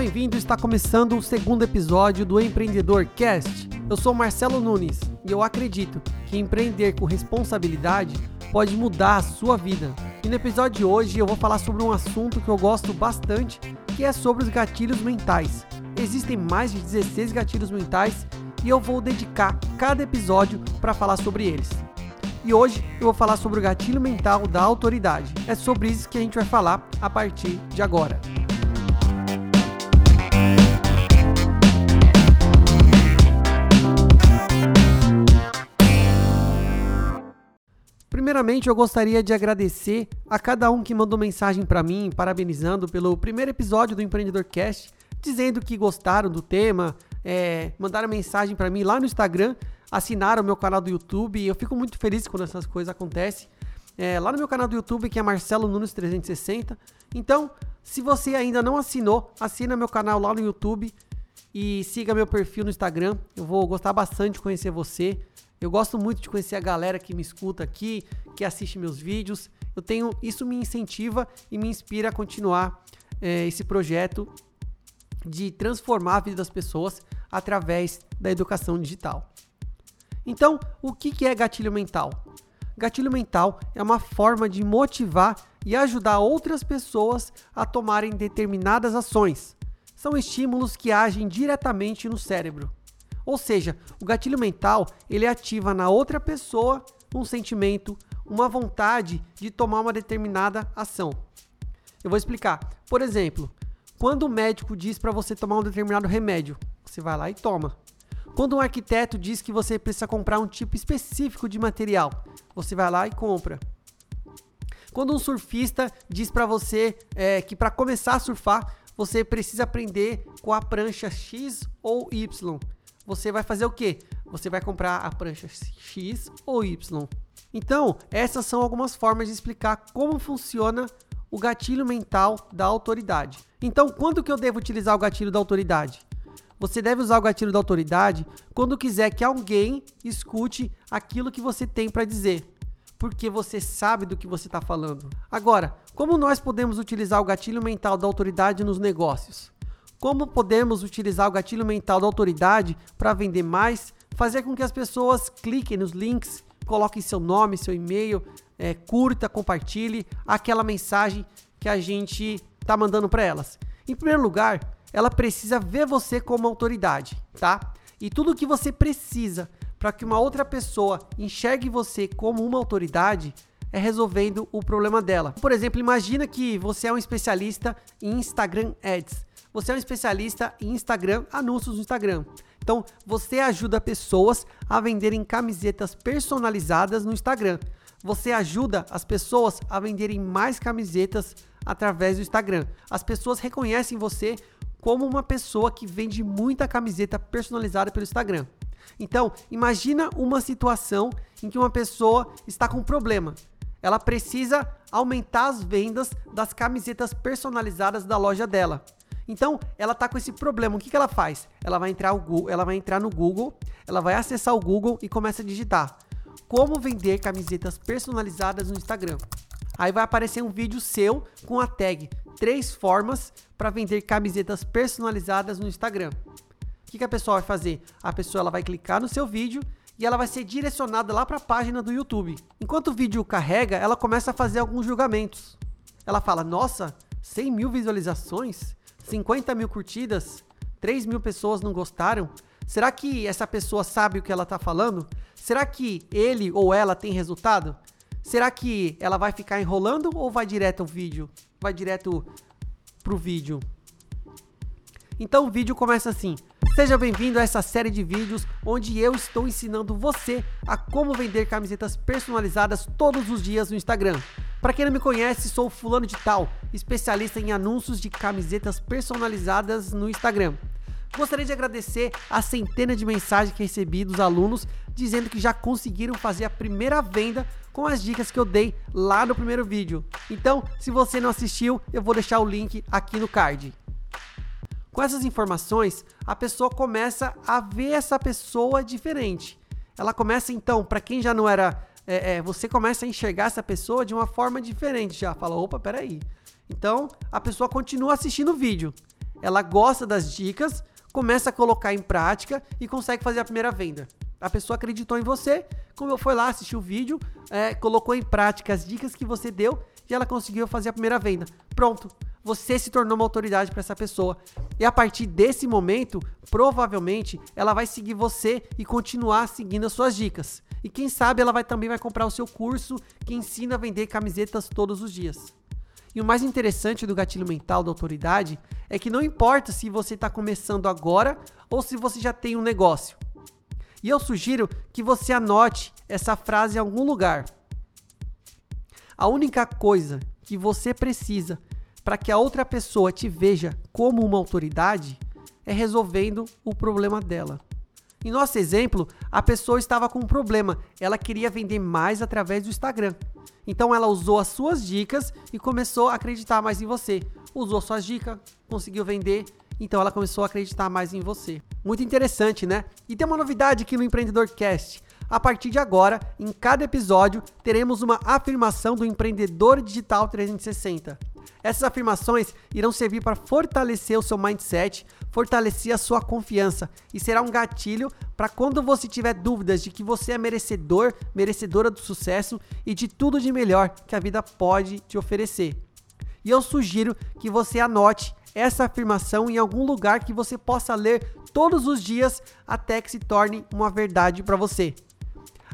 bem-vindo. Está começando o segundo episódio do Empreendedor Cast. Eu sou Marcelo Nunes e eu acredito que empreender com responsabilidade pode mudar a sua vida. E no episódio de hoje eu vou falar sobre um assunto que eu gosto bastante, que é sobre os gatilhos mentais. Existem mais de 16 gatilhos mentais e eu vou dedicar cada episódio para falar sobre eles. E hoje eu vou falar sobre o gatilho mental da autoridade. É sobre isso que a gente vai falar a partir de agora. Primeiramente, eu gostaria de agradecer a cada um que mandou mensagem para mim, parabenizando pelo primeiro episódio do Empreendedor Cast, dizendo que gostaram do tema, é, mandaram mensagem para mim lá no Instagram, assinaram o meu canal do YouTube. Eu fico muito feliz quando essas coisas acontecem. É, lá no meu canal do YouTube, que é Marcelo Nunes 360. Então, se você ainda não assinou, assina meu canal lá no YouTube e siga meu perfil no Instagram. Eu vou gostar bastante de conhecer você. Eu gosto muito de conhecer a galera que me escuta aqui, que assiste meus vídeos. Eu tenho isso me incentiva e me inspira a continuar é, esse projeto de transformar a vida das pessoas através da educação digital. Então, o que é gatilho mental? Gatilho mental é uma forma de motivar e ajudar outras pessoas a tomarem determinadas ações. São estímulos que agem diretamente no cérebro. Ou seja, o gatilho mental, ele ativa na outra pessoa um sentimento, uma vontade de tomar uma determinada ação. Eu vou explicar. Por exemplo, quando o médico diz para você tomar um determinado remédio, você vai lá e toma. Quando um arquiteto diz que você precisa comprar um tipo específico de material, você vai lá e compra. Quando um surfista diz para você é, que para começar a surfar, você precisa aprender com a prancha X ou Y, você vai fazer o quê? Você vai comprar a prancha X ou Y. Então, essas são algumas formas de explicar como funciona o gatilho mental da autoridade. Então, quando que eu devo utilizar o gatilho da autoridade? Você deve usar o gatilho da autoridade quando quiser que alguém escute aquilo que você tem para dizer, porque você sabe do que você está falando. Agora, como nós podemos utilizar o gatilho mental da autoridade nos negócios? Como podemos utilizar o gatilho mental da autoridade para vender mais, fazer com que as pessoas cliquem nos links, coloquem seu nome, seu e-mail, é, curta, compartilhe aquela mensagem que a gente está mandando para elas. Em primeiro lugar, ela precisa ver você como autoridade, tá? E tudo o que você precisa para que uma outra pessoa enxergue você como uma autoridade é resolvendo o problema dela. Por exemplo, imagina que você é um especialista em Instagram Ads você é um especialista em Instagram, anúncios no Instagram. Então, você ajuda pessoas a venderem camisetas personalizadas no Instagram. Você ajuda as pessoas a venderem mais camisetas através do Instagram. As pessoas reconhecem você como uma pessoa que vende muita camiseta personalizada pelo Instagram. Então, imagina uma situação em que uma pessoa está com um problema. Ela precisa aumentar as vendas das camisetas personalizadas da loja dela. Então, ela tá com esse problema. O que, que ela faz? Ela vai entrar Google, ela vai entrar no Google, ela vai acessar o Google e começa a digitar como vender camisetas personalizadas no Instagram. Aí vai aparecer um vídeo seu com a tag três formas para vender camisetas personalizadas no Instagram. Que, que a pessoa vai fazer? A pessoa ela vai clicar no seu vídeo e ela vai ser direcionada lá para a página do YouTube. Enquanto o vídeo carrega, ela começa a fazer alguns julgamentos. Ela fala: Nossa, 100 mil visualizações? 50 mil curtidas, 3 mil pessoas não gostaram. Será que essa pessoa sabe o que ela está falando? Será que ele ou ela tem resultado? Será que ela vai ficar enrolando ou vai direto ao vídeo? Vai direto pro vídeo? Então o vídeo começa assim: Seja bem-vindo a essa série de vídeos onde eu estou ensinando você a como vender camisetas personalizadas todos os dias no Instagram. Para quem não me conhece, sou fulano de tal, especialista em anúncios de camisetas personalizadas no Instagram. Gostaria de agradecer a centena de mensagens que recebi dos alunos dizendo que já conseguiram fazer a primeira venda com as dicas que eu dei lá no primeiro vídeo. Então, se você não assistiu, eu vou deixar o link aqui no card. Com essas informações, a pessoa começa a ver essa pessoa diferente. Ela começa então, para quem já não era, é, é, você começa a enxergar essa pessoa de uma forma diferente. Já fala, opa, peraí. Então a pessoa continua assistindo o vídeo. ela gosta das dicas, começa a colocar em prática e consegue fazer a primeira venda. A pessoa acreditou em você, como eu foi lá, assistiu o vídeo, é, colocou em prática as dicas que você deu e ela conseguiu fazer a primeira venda. Pronto, você se tornou uma autoridade para essa pessoa. E a partir desse momento, provavelmente, ela vai seguir você e continuar seguindo as suas dicas. E quem sabe ela vai também vai comprar o seu curso que ensina a vender camisetas todos os dias. E o mais interessante do gatilho mental da autoridade é que não importa se você está começando agora ou se você já tem um negócio. E eu sugiro que você anote essa frase em algum lugar. A única coisa que você precisa para que a outra pessoa te veja como uma autoridade é resolvendo o problema dela. Em nosso exemplo, a pessoa estava com um problema, ela queria vender mais através do Instagram. Então ela usou as suas dicas e começou a acreditar mais em você. Usou suas dicas, conseguiu vender então ela começou a acreditar mais em você. Muito interessante, né? E tem uma novidade aqui no Empreendedor Cast. A partir de agora, em cada episódio, teremos uma afirmação do empreendedor digital 360. Essas afirmações irão servir para fortalecer o seu mindset, fortalecer a sua confiança e será um gatilho para quando você tiver dúvidas de que você é merecedor, merecedora do sucesso e de tudo de melhor que a vida pode te oferecer. E eu sugiro que você anote essa afirmação em algum lugar que você possa ler todos os dias até que se torne uma verdade para você.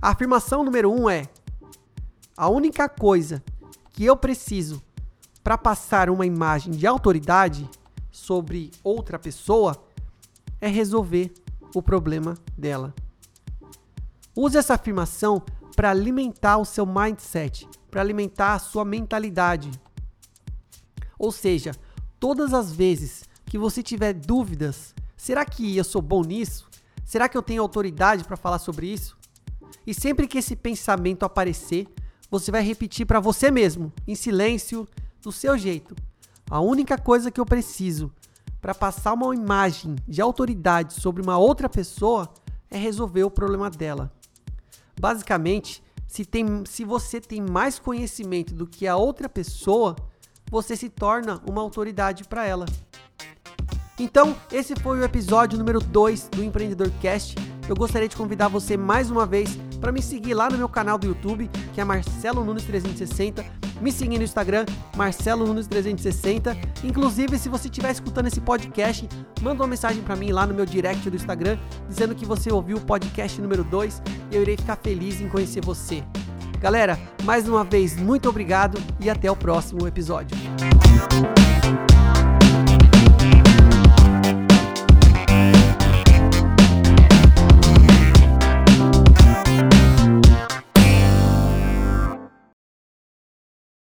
A afirmação número um é: a única coisa que eu preciso para passar uma imagem de autoridade sobre outra pessoa é resolver o problema dela. Use essa afirmação para alimentar o seu mindset, para alimentar a sua mentalidade. Ou seja, todas as vezes que você tiver dúvidas, será que eu sou bom nisso? Será que eu tenho autoridade para falar sobre isso? E sempre que esse pensamento aparecer, você vai repetir para você mesmo, em silêncio, do seu jeito. A única coisa que eu preciso para passar uma imagem de autoridade sobre uma outra pessoa é resolver o problema dela. Basicamente, se, tem, se você tem mais conhecimento do que a outra pessoa, você se torna uma autoridade para ela. Então, esse foi o episódio número 2 do Empreendedor Cast. Eu gostaria de convidar você mais uma vez para me seguir lá no meu canal do YouTube, que é Marcelo Nunes 360. Me seguir no Instagram, Marcelo Nunes 360. Inclusive, se você estiver escutando esse podcast, manda uma mensagem para mim lá no meu direct do Instagram, dizendo que você ouviu o podcast número 2 e eu irei ficar feliz em conhecer você. Galera, mais uma vez, muito obrigado e até o próximo episódio.